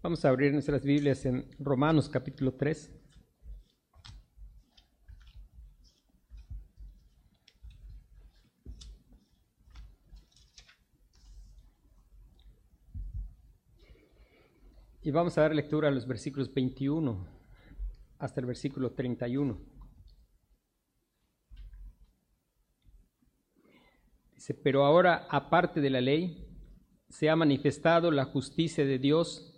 Vamos a abrir nuestras Biblias en Romanos capítulo 3. Y vamos a dar lectura a los versículos 21 hasta el versículo 31. Dice, pero ahora, aparte de la ley, se ha manifestado la justicia de Dios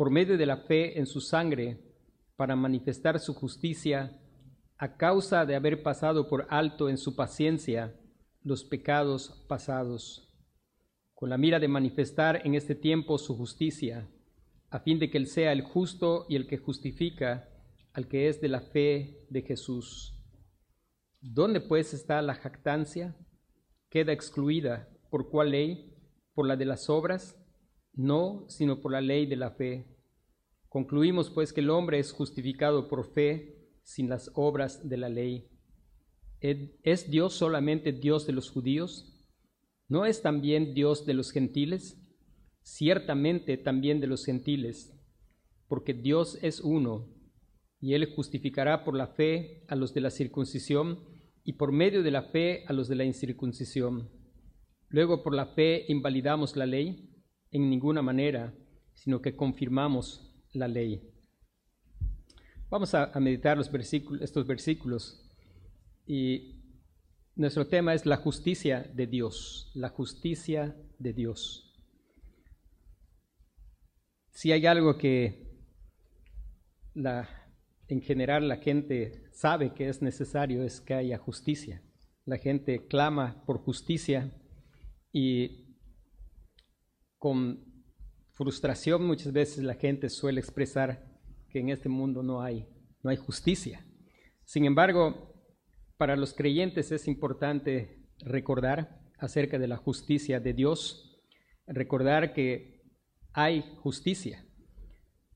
por medio de la fe en su sangre para manifestar su justicia a causa de haber pasado por alto en su paciencia los pecados pasados con la mira de manifestar en este tiempo su justicia, a fin de que Él sea el justo y el que justifica al que es de la fe de Jesús. ¿Dónde pues está la jactancia? Queda excluida. ¿Por cuál ley? ¿Por la de las obras? No, sino por la ley de la fe. Concluimos pues que el hombre es justificado por fe sin las obras de la ley. ¿Es Dios solamente Dios de los judíos? ¿No es también Dios de los gentiles? Ciertamente también de los gentiles, porque Dios es uno, y Él justificará por la fe a los de la circuncisión y por medio de la fe a los de la incircuncisión. Luego por la fe invalidamos la ley en ninguna manera, sino que confirmamos la ley. Vamos a, meditar estos versículos y nuestro tema es la justicia de Dios, la justicia de Dios. Si hay algo que la, en general la gente sabe que es necesario es que haya justicia. La gente clama por justicia y con frustración muchas veces la gente suele expresar que en este mundo no hay, no hay justicia. Sin embargo, para los creyentes es importante recordar acerca de la justicia de Dios, recordar que hay justicia.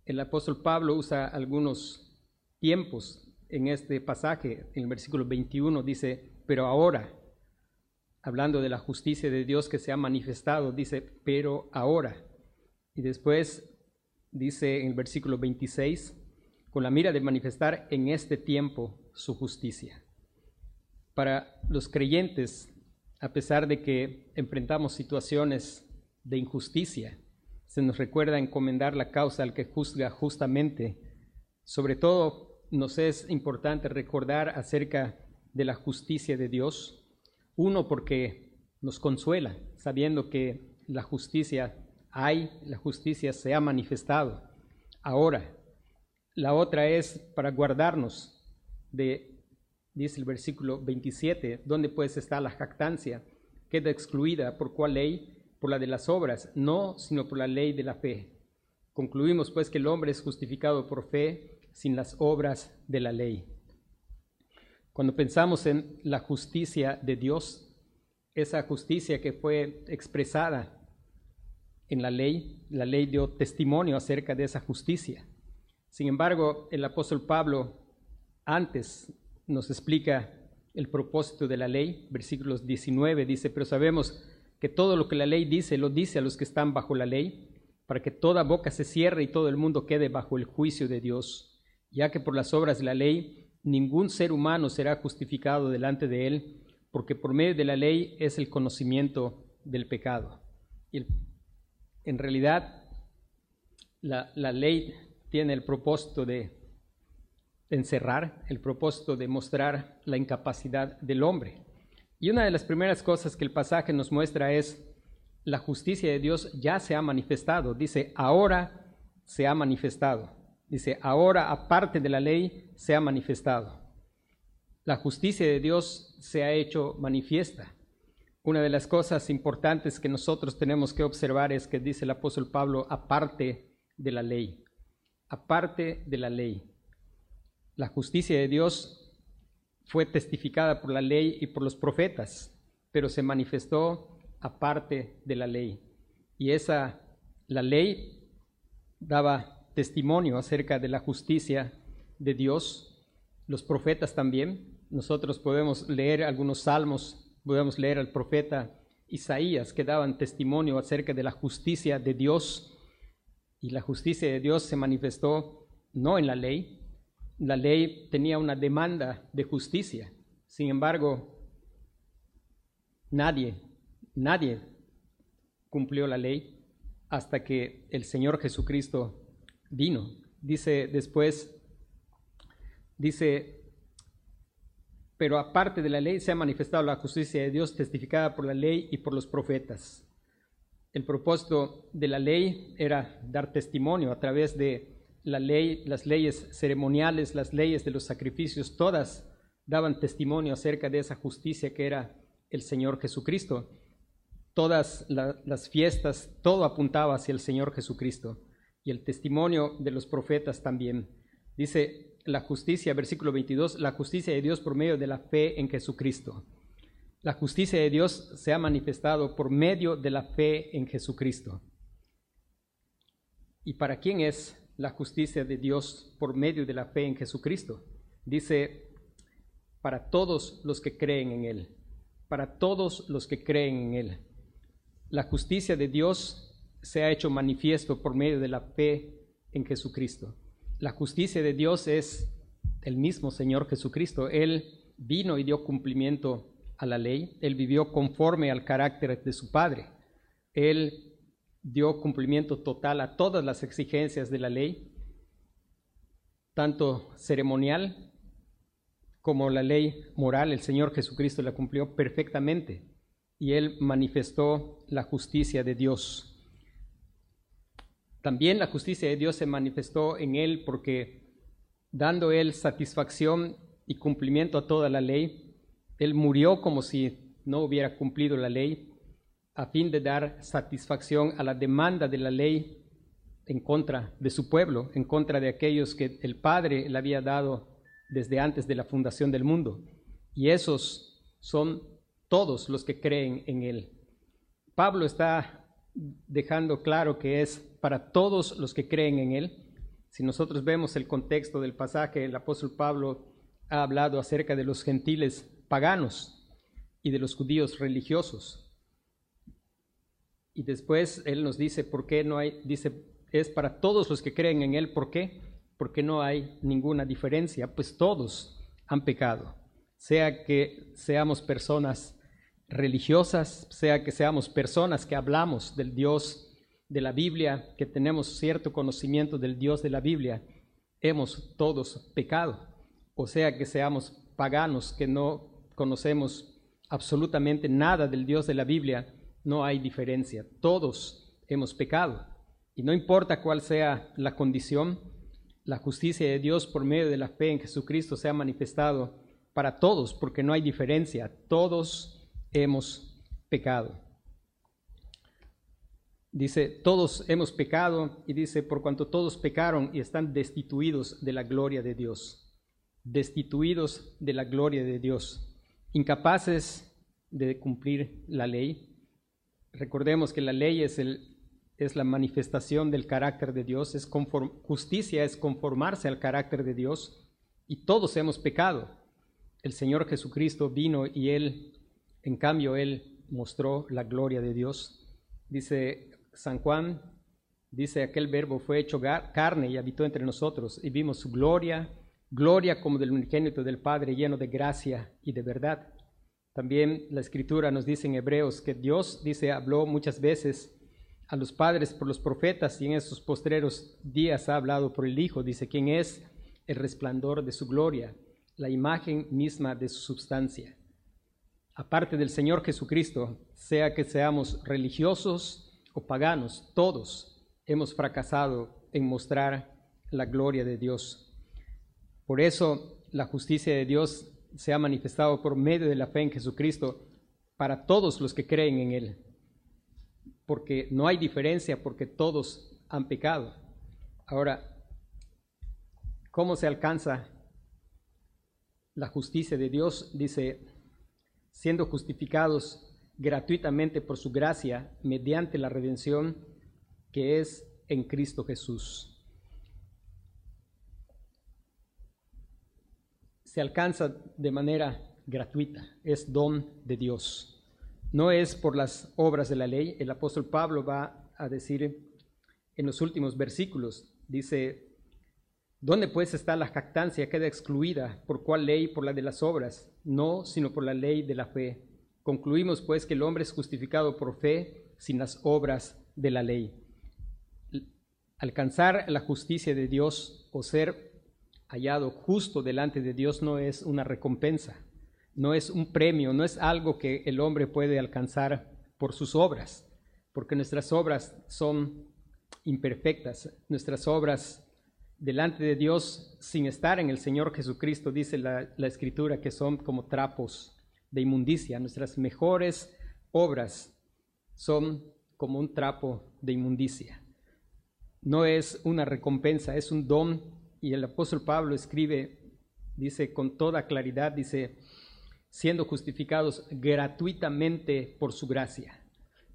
El apóstol Pablo usa algunos tiempos en este pasaje, en el versículo 21 dice, pero ahora, hablando de la justicia de Dios que se ha manifestado, dice, pero ahora. Y después dice en el versículo 26, con la mira de manifestar en este tiempo su justicia para los creyentes, a pesar de que enfrentamos situaciones de injusticia, se nos recuerda encomendar la causa al que juzga justamente. Sobre todo, nos es importante recordar acerca de la justicia de Dios. Uno, porque nos consuela, sabiendo que la justicia hay, la justicia se ha manifestado. Ahora, la otra es para guardarnos de dice el versículo 27, ¿dónde pues está la jactancia? Queda excluida por cuál ley? Por la de las obras, no, sino por la ley de la fe. Concluimos pues que el hombre es justificado por fe sin las obras de la ley. Cuando pensamos en la justicia de Dios, esa justicia que fue expresada en la ley, la ley dio testimonio acerca de esa justicia. Sin embargo, el apóstol Pablo, antes nos explica el propósito de la ley. Versículos 19 dice, pero sabemos que todo lo que la ley dice, lo dice a los que están bajo la ley, para que toda boca se cierre y todo el mundo quede bajo el juicio de Dios, ya que por las obras de la ley ningún ser humano será justificado delante de él, porque por medio de la ley es el conocimiento del pecado. Y en realidad, la, la ley tiene el propósito de encerrar, el propósito de mostrar la incapacidad del hombre. Y una de las primeras cosas que el pasaje nos muestra es la justicia de Dios ya se ha manifestado. Dice, ahora se ha manifestado. Dice, ahora aparte de la ley se ha manifestado. La justicia de Dios se ha hecho manifiesta. Una de las cosas importantes que nosotros tenemos que observar es que dice el apóstol Pablo, aparte de la ley, aparte de la ley. La justicia de Dios fue testificada por la ley y por los profetas, pero se manifestó aparte de la ley. Y esa, la ley daba testimonio acerca de la justicia de Dios, los profetas también. Nosotros podemos leer algunos salmos, podemos leer al profeta Isaías que daban testimonio acerca de la justicia de Dios. Y la justicia de Dios se manifestó no en la ley. La ley tenía una demanda de justicia. Sin embargo, nadie, nadie cumplió la ley hasta que el Señor Jesucristo vino. Dice después, dice pero aparte de la ley se ha manifestado la justicia de Dios testificada por la ley y por los profetas. El propósito de la ley era dar testimonio a través de la ley, las leyes ceremoniales, las leyes de los sacrificios, todas daban testimonio acerca de esa justicia que era el Señor Jesucristo. Todas las fiestas, todo apuntaba hacia el Señor Jesucristo y el testimonio de los profetas también. Dice la justicia, versículo 22, la justicia de Dios por medio de la fe en Jesucristo. La justicia de Dios se ha manifestado por medio de la fe en Jesucristo. ¿Y para quién es la justicia de Dios por medio de la fe en Jesucristo? Dice, para todos los que creen en Él, para todos los que creen en Él. La justicia de Dios se ha hecho manifiesto por medio de la fe en Jesucristo. La justicia de Dios es el mismo Señor Jesucristo. Él vino y dio cumplimiento a la ley. Él vivió conforme al carácter de su Padre. Él dio cumplimiento total a todas las exigencias de la ley, tanto ceremonial como la ley moral. El Señor Jesucristo la cumplió perfectamente y Él manifestó la justicia de Dios. También la justicia de Dios se manifestó en él porque dando él satisfacción y cumplimiento a toda la ley, él murió como si no hubiera cumplido la ley, a fin de dar satisfacción a la demanda de la ley en contra de su pueblo, en contra de aquellos que el Padre le había dado desde antes de la fundación del mundo. Y esos son todos los que creen en Él. Pablo está dejando claro que es para todos los que creen en Él. Si nosotros vemos el contexto del pasaje, el apóstol Pablo ha hablado acerca de los gentiles paganos y de los judíos religiosos. Y después él nos dice por qué no hay, dice, es para todos los que creen en Él, ¿por qué? Porque no hay ninguna diferencia, pues todos han pecado, sea que seamos personas religiosas, sea que seamos personas que hablamos del Dios de la Biblia, que tenemos cierto conocimiento del Dios de la Biblia, hemos todos pecado. O sea que seamos paganos, que no conocemos absolutamente nada del Dios de la Biblia, no hay diferencia. Todos hemos pecado. Y no importa cuál sea la condición, la justicia de Dios por medio de la fe en Jesucristo se ha manifestado para todos, porque no hay diferencia. Todos hemos pecado. Dice, todos hemos pecado y dice, por cuanto todos pecaron y están destituidos de la gloria de Dios, destituidos de la gloria de Dios, incapaces de cumplir la ley. Recordemos que la ley es, el, es la manifestación del carácter de Dios, es justicia es conformarse al carácter de Dios y todos hemos pecado. El Señor Jesucristo vino y Él en cambio, Él mostró la gloria de Dios. Dice San Juan, dice, aquel verbo fue hecho carne y habitó entre nosotros y vimos su gloria, gloria como del unigénito del Padre, lleno de gracia y de verdad. También la escritura nos dice en Hebreos que Dios, dice, habló muchas veces a los padres por los profetas y en esos postreros días ha hablado por el Hijo. Dice, ¿quién es el resplandor de su gloria, la imagen misma de su substancia aparte del Señor Jesucristo, sea que seamos religiosos o paganos, todos hemos fracasado en mostrar la gloria de Dios. Por eso la justicia de Dios se ha manifestado por medio de la fe en Jesucristo para todos los que creen en Él, porque no hay diferencia, porque todos han pecado. Ahora, ¿cómo se alcanza la justicia de Dios? Dice, siendo justificados gratuitamente por su gracia mediante la redención que es en Cristo Jesús. Se alcanza de manera gratuita, es don de Dios. No es por las obras de la ley. El apóstol Pablo va a decir en los últimos versículos, dice, ¿dónde pues está la jactancia? Queda excluida. ¿Por cuál ley? Por la de las obras. No, sino por la ley de la fe. Concluimos pues que el hombre es justificado por fe sin las obras de la ley. Alcanzar la justicia de Dios o ser hallado justo delante de Dios no es una recompensa, no es un premio, no es algo que el hombre puede alcanzar por sus obras, porque nuestras obras son imperfectas, nuestras obras delante de Dios sin estar en el Señor Jesucristo, dice la, Escritura, que son como trapos de inmundicia. Nuestras mejores obras son como un trapo de inmundicia. No es una recompensa, es un don. Y el apóstol Pablo escribe, dice con toda claridad, dice, siendo justificados gratuitamente por su gracia.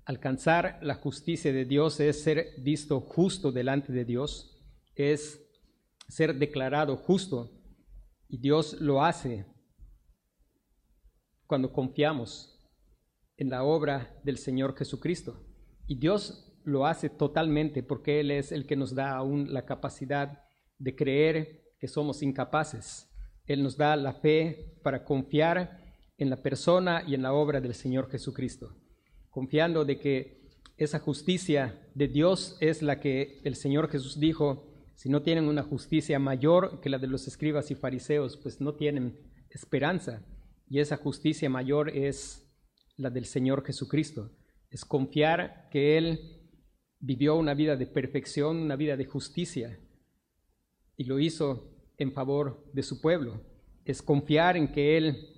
Alcanzar la justicia de Dios es ser visto justo delante de Dios, es ser declarado justo. Y Dios lo hace cuando confiamos en la obra del Señor Jesucristo. Y Dios lo hace totalmente porque Él es el que nos da aún la capacidad de creer que somos incapaces. Él nos da la fe para confiar en la persona y en la obra del Señor Jesucristo, confiando de que esa justicia de Dios es la que el Señor Jesús dijo, si no tienen una justicia mayor que la de los escribas y fariseos, pues no tienen esperanza. Y esa justicia mayor es la del Señor Jesucristo. Es confiar que Él vivió una vida de perfección, una vida de justicia, y lo hizo en favor de su pueblo. Es confiar en que Él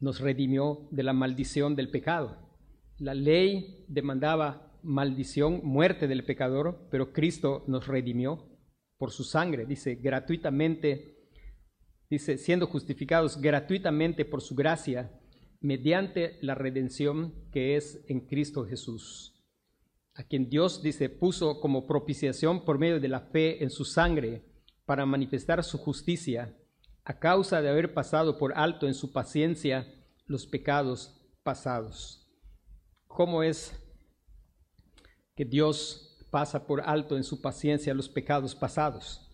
nos redimió de la maldición del pecado. La ley demandaba maldición, muerte del pecador, pero Cristo nos redimió por su sangre, dice, gratuitamente dice, siendo justificados gratuitamente por su gracia, mediante la redención que es en Cristo Jesús, a quien Dios, dice, puso como propiciación por medio de la fe en su sangre para manifestar su justicia, a causa de haber pasado por alto en su paciencia los pecados pasados. ¿Cómo es que Dios pasa por alto en su paciencia los pecados pasados?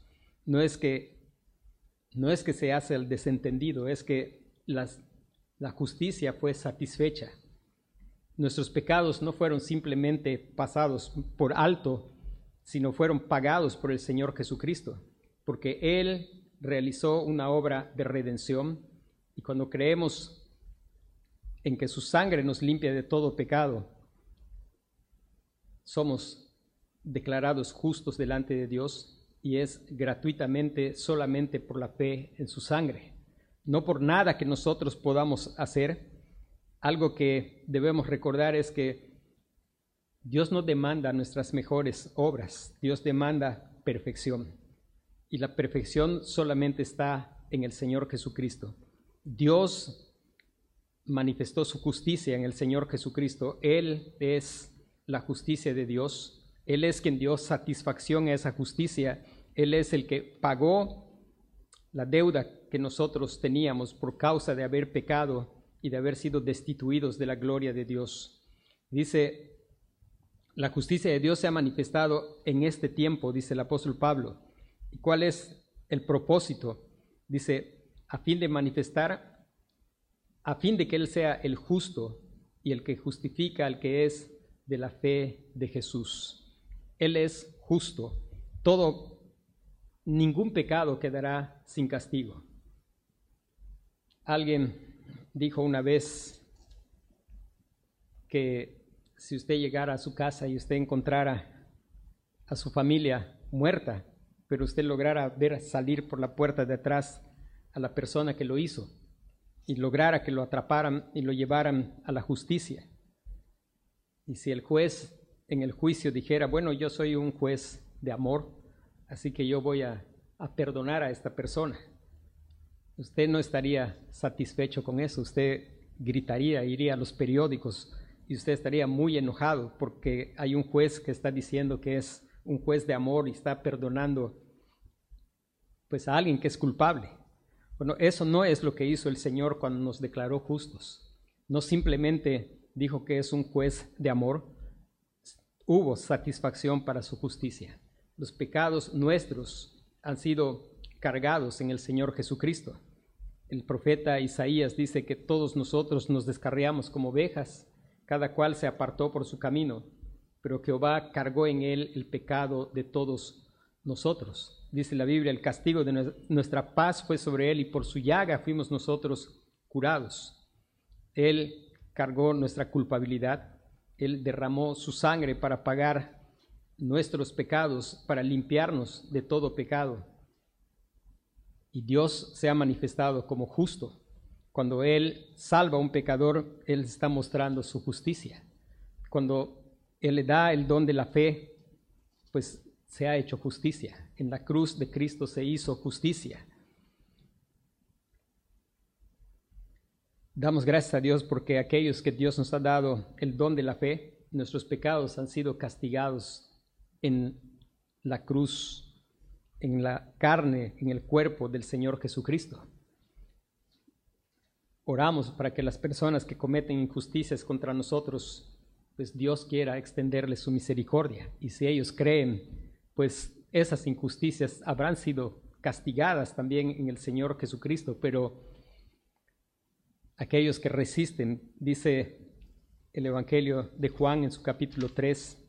No es que no es que se hace el desentendido, es que la justicia fue satisfecha. Nuestros pecados no fueron simplemente pasados por alto, sino fueron pagados por el Señor Jesucristo, porque Él realizó una obra de redención y cuando creemos en que su sangre nos limpia de todo pecado, somos declarados justos delante de Dios y es gratuitamente solamente por la fe en su sangre, no por nada que nosotros podamos hacer. Algo que debemos recordar es que Dios no demanda nuestras mejores obras, Dios demanda perfección. Y la perfección solamente está en el Señor Jesucristo. Dios manifestó su justicia en el Señor Jesucristo. Él es la justicia de Dios. Él es quien dio satisfacción a esa justicia él es el que pagó la deuda que nosotros teníamos por causa de haber pecado y de haber sido destituidos de la gloria de Dios. Dice, la justicia de Dios se ha manifestado en este tiempo, dice el apóstol Pablo. ¿Y cuál es el propósito? Dice, a fin de manifestar, a fin de que Él sea el justo y el que justifica al que es de la fe de Jesús. Él es justo. Todo ningún pecado quedará sin castigo. Alguien dijo una vez que si usted llegara a su casa y usted encontrara a su familia muerta, pero usted lograra ver salir por la puerta de atrás a la persona que lo hizo y lograra que lo atraparan y lo llevaran a la justicia. Y si el juez en el juicio dijera, bueno, yo soy un juez de amor, así que yo voy a, perdonar a esta persona. Usted no estaría satisfecho con eso, usted gritaría, iría a los periódicos y usted estaría muy enojado porque hay un juez que está diciendo que es un juez de amor y está perdonando pues a alguien que es culpable. Bueno, eso no es lo que hizo el Señor cuando nos declaró justos. No simplemente dijo que es un juez de amor, hubo satisfacción para su justicia. Los pecados nuestros han sido cargados en el Señor Jesucristo. El profeta Isaías dice que todos nosotros nos descarriamos como ovejas, cada cual se apartó por su camino, pero Jehová cargó en él el pecado de todos nosotros. Dice la Biblia, el castigo de nuestra paz fue sobre él y por su llaga fuimos nosotros curados. Él cargó nuestra culpabilidad, él derramó su sangre para pagar nuestros pecados, para limpiarnos de todo pecado. Y Dios se ha manifestado como justo. Cuando Él salva a un pecador, Él está mostrando su justicia. Cuando Él le da el don de la fe, pues se ha hecho justicia. En la cruz de Cristo se hizo justicia. Damos gracias a Dios porque aquellos que Dios nos ha dado el don de la fe, nuestros pecados han sido castigados en la cruz, en la carne, en el cuerpo del Señor Jesucristo. Oramos para que las personas que cometen injusticias contra nosotros, pues Dios quiera extenderles su misericordia. Y si ellos creen, pues esas injusticias habrán sido castigadas también en el Señor Jesucristo, pero aquellos que resisten, dice el Evangelio de Juan en su capítulo 3,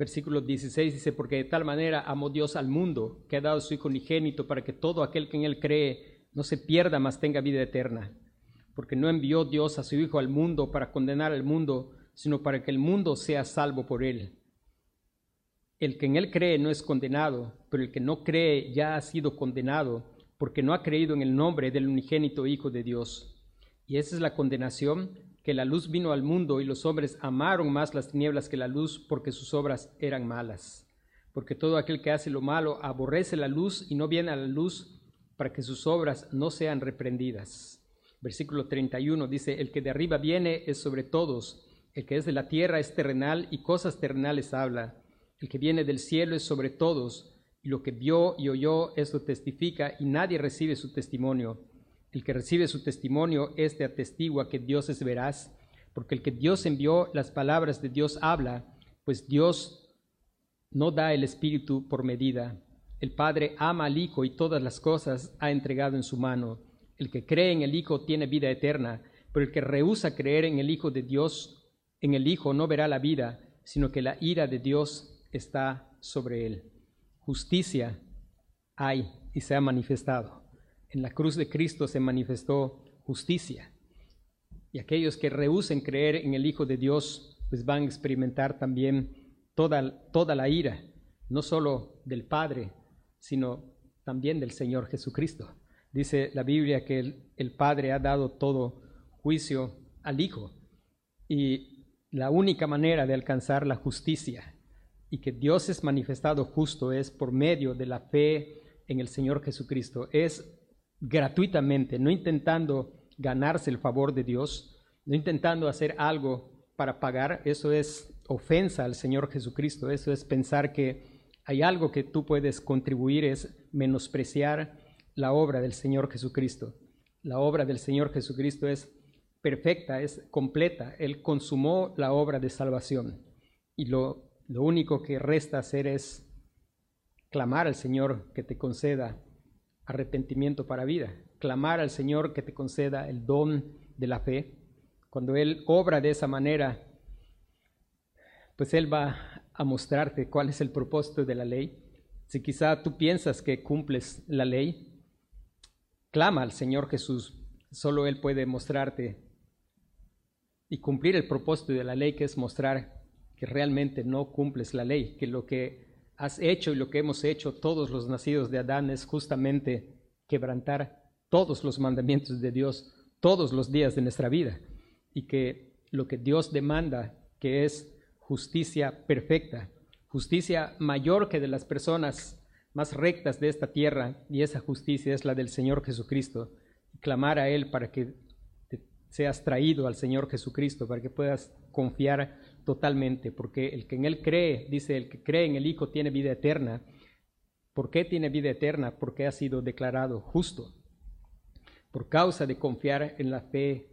Versículo 16 dice, porque de tal manera amó Dios al mundo, que ha dado su Hijo unigénito, para que todo aquel que en él cree no se pierda, mas tenga vida eterna. Porque no envió Dios a su Hijo al mundo para condenar al mundo, sino para que el mundo sea salvo por él. El que en él cree no es condenado, pero el que no cree ya ha sido condenado, porque no ha creído en el nombre del unigénito Hijo de Dios. Y esa es la condenación, que la luz vino al mundo y los hombres amaron más las tinieblas que la luz porque sus obras eran malas. Porque todo aquel que hace lo malo aborrece la luz y no viene a la luz para que sus obras no sean reprendidas. Versículo 31 dice, el que de arriba viene es sobre todos, el que es de la tierra es terrenal y cosas terrenales habla, el que viene del cielo es sobre todos, y lo que vio y oyó eso testifica y nadie recibe su testimonio el que recibe su testimonio, este atestigua que Dios es veraz, porque el que Dios envió, las palabras de Dios habla, pues Dios no da el Espíritu por medida. El Padre ama al Hijo y todas las cosas ha entregado en su mano. El que cree en el Hijo tiene vida eterna, pero el que rehúsa creer en el Hijo de Dios, en el Hijo no verá la vida, sino que la ira de Dios está sobre él. Justicia hay y se ha manifestado en la cruz de Cristo se manifestó justicia. Y aquellos que rehúsen creer en el Hijo de Dios, pues van a experimentar también toda, toda la ira, no solo del Padre, sino también del Señor Jesucristo. Dice la Biblia que el, Padre ha dado todo juicio al Hijo. Y la única manera de alcanzar la justicia y que Dios es manifestado justo es por medio de la fe en el Señor Jesucristo. Es gratuitamente, no intentando ganarse el favor de Dios, no intentando hacer algo para pagar, eso es ofensa al Señor Jesucristo, eso es pensar que hay algo que tú puedes contribuir, es menospreciar la obra del Señor Jesucristo. La obra del Señor Jesucristo es perfecta, es completa. Él consumó la obra de salvación. Y lo, lo único que resta hacer es clamar al Señor que te conceda arrepentimiento para vida, clamar al Señor que te conceda el don de la fe. Cuando Él obra de esa manera, pues Él va a mostrarte cuál es el propósito de la ley. Si quizá tú piensas que cumples la ley, clama al Señor Jesús. Solo Él puede mostrarte y cumplir el propósito de la ley, que es mostrar que realmente no cumples la ley, que lo que has hecho y lo que hemos hecho todos los nacidos de Adán es justamente quebrantar todos los mandamientos de Dios todos los días de nuestra vida y que lo que Dios demanda, que es justicia perfecta, justicia mayor que de las personas más rectas de esta tierra, y esa justicia es la del Señor Jesucristo, clamar a Él para que seas traído al Señor Jesucristo, para que puedas confiar totalmente, porque el que en Él cree, dice, el que cree en el Hijo tiene vida eterna. ¿Por qué tiene vida eterna? Porque ha sido declarado justo, por causa de confiar en la fe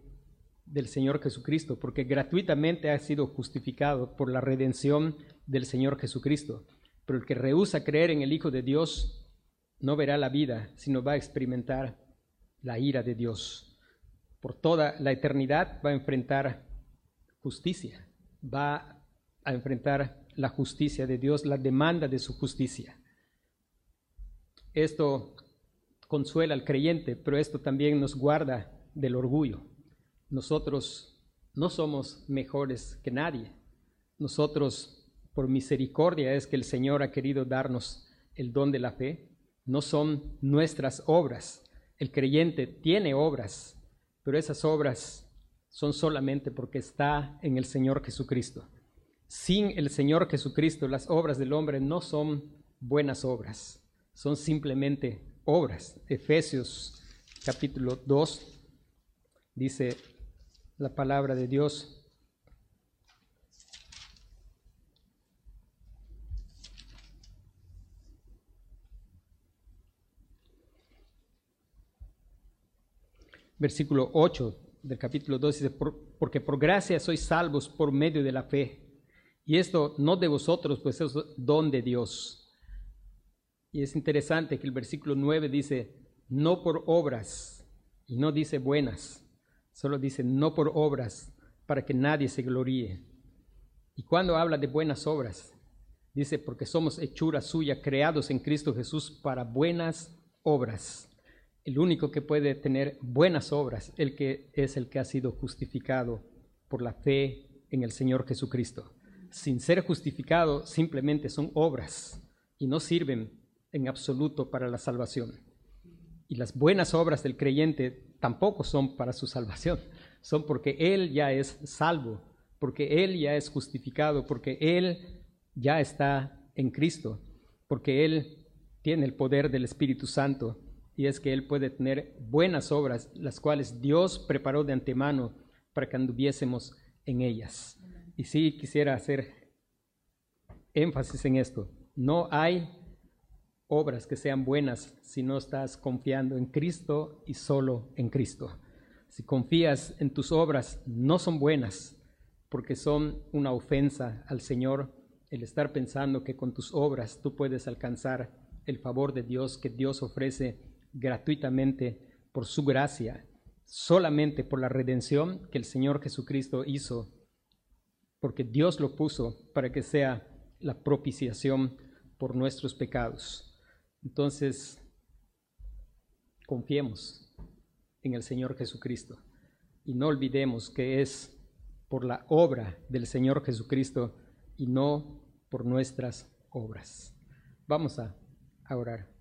del Señor Jesucristo, porque gratuitamente ha sido justificado por la redención del Señor Jesucristo. Pero el que rehúsa creer en el Hijo de Dios no verá la vida, sino va a experimentar la ira de Dios. Por toda la eternidad va a enfrentar justicia, va a enfrentar la justicia de Dios, la demanda de su justicia. Esto consuela al creyente, pero esto también nos guarda del orgullo. Nosotros no somos mejores que nadie. Nosotros, por misericordia, es que el Señor ha querido darnos el don de la fe. No son nuestras obras. El creyente tiene obras, pero esas obras son solamente porque está en el Señor Jesucristo. Sin el Señor Jesucristo, las obras del hombre no son buenas obras, son simplemente obras. Efesios capítulo 2 dice la palabra de Dios. Versículo 8 del capítulo 2 dice, porque por gracia sois salvos por medio de la fe. Y esto no de vosotros, pues es don de Dios. Y es interesante que el versículo 9 dice, no por obras, y no dice buenas, Solo dice, no por obras, para que nadie se gloríe. Y cuando habla de buenas obras, dice, porque somos hechura suya, creados en Cristo Jesús para buenas obras. El único que puede tener buenas obras, el que es el que ha sido justificado por la fe en el Señor Jesucristo. Sin ser justificado, simplemente son obras y no sirven en absoluto para la salvación. Y las buenas obras del creyente tampoco son para su salvación, son porque Él ya es salvo, porque Él ya es justificado, porque Él ya está en Cristo, porque Él tiene el poder del Espíritu Santo y es que Él puede tener buenas obras, las cuales Dios preparó de antemano para que anduviésemos en ellas. Y sí quisiera hacer énfasis en esto. No hay obras que sean buenas si no estás confiando en Cristo y solo en Cristo. Si confías en tus obras, no son buenas porque son una ofensa al Señor el estar pensando que con tus obras tú puedes alcanzar el favor de Dios que Dios ofrece gratuitamente por su gracia, solamente por la redención que el Señor Jesucristo hizo, porque Dios lo puso para que sea la propiciación por nuestros pecados. Entonces, confiemos en el Señor Jesucristo y no olvidemos que es por la obra del Señor Jesucristo y no por nuestras obras. Vamos a, orar.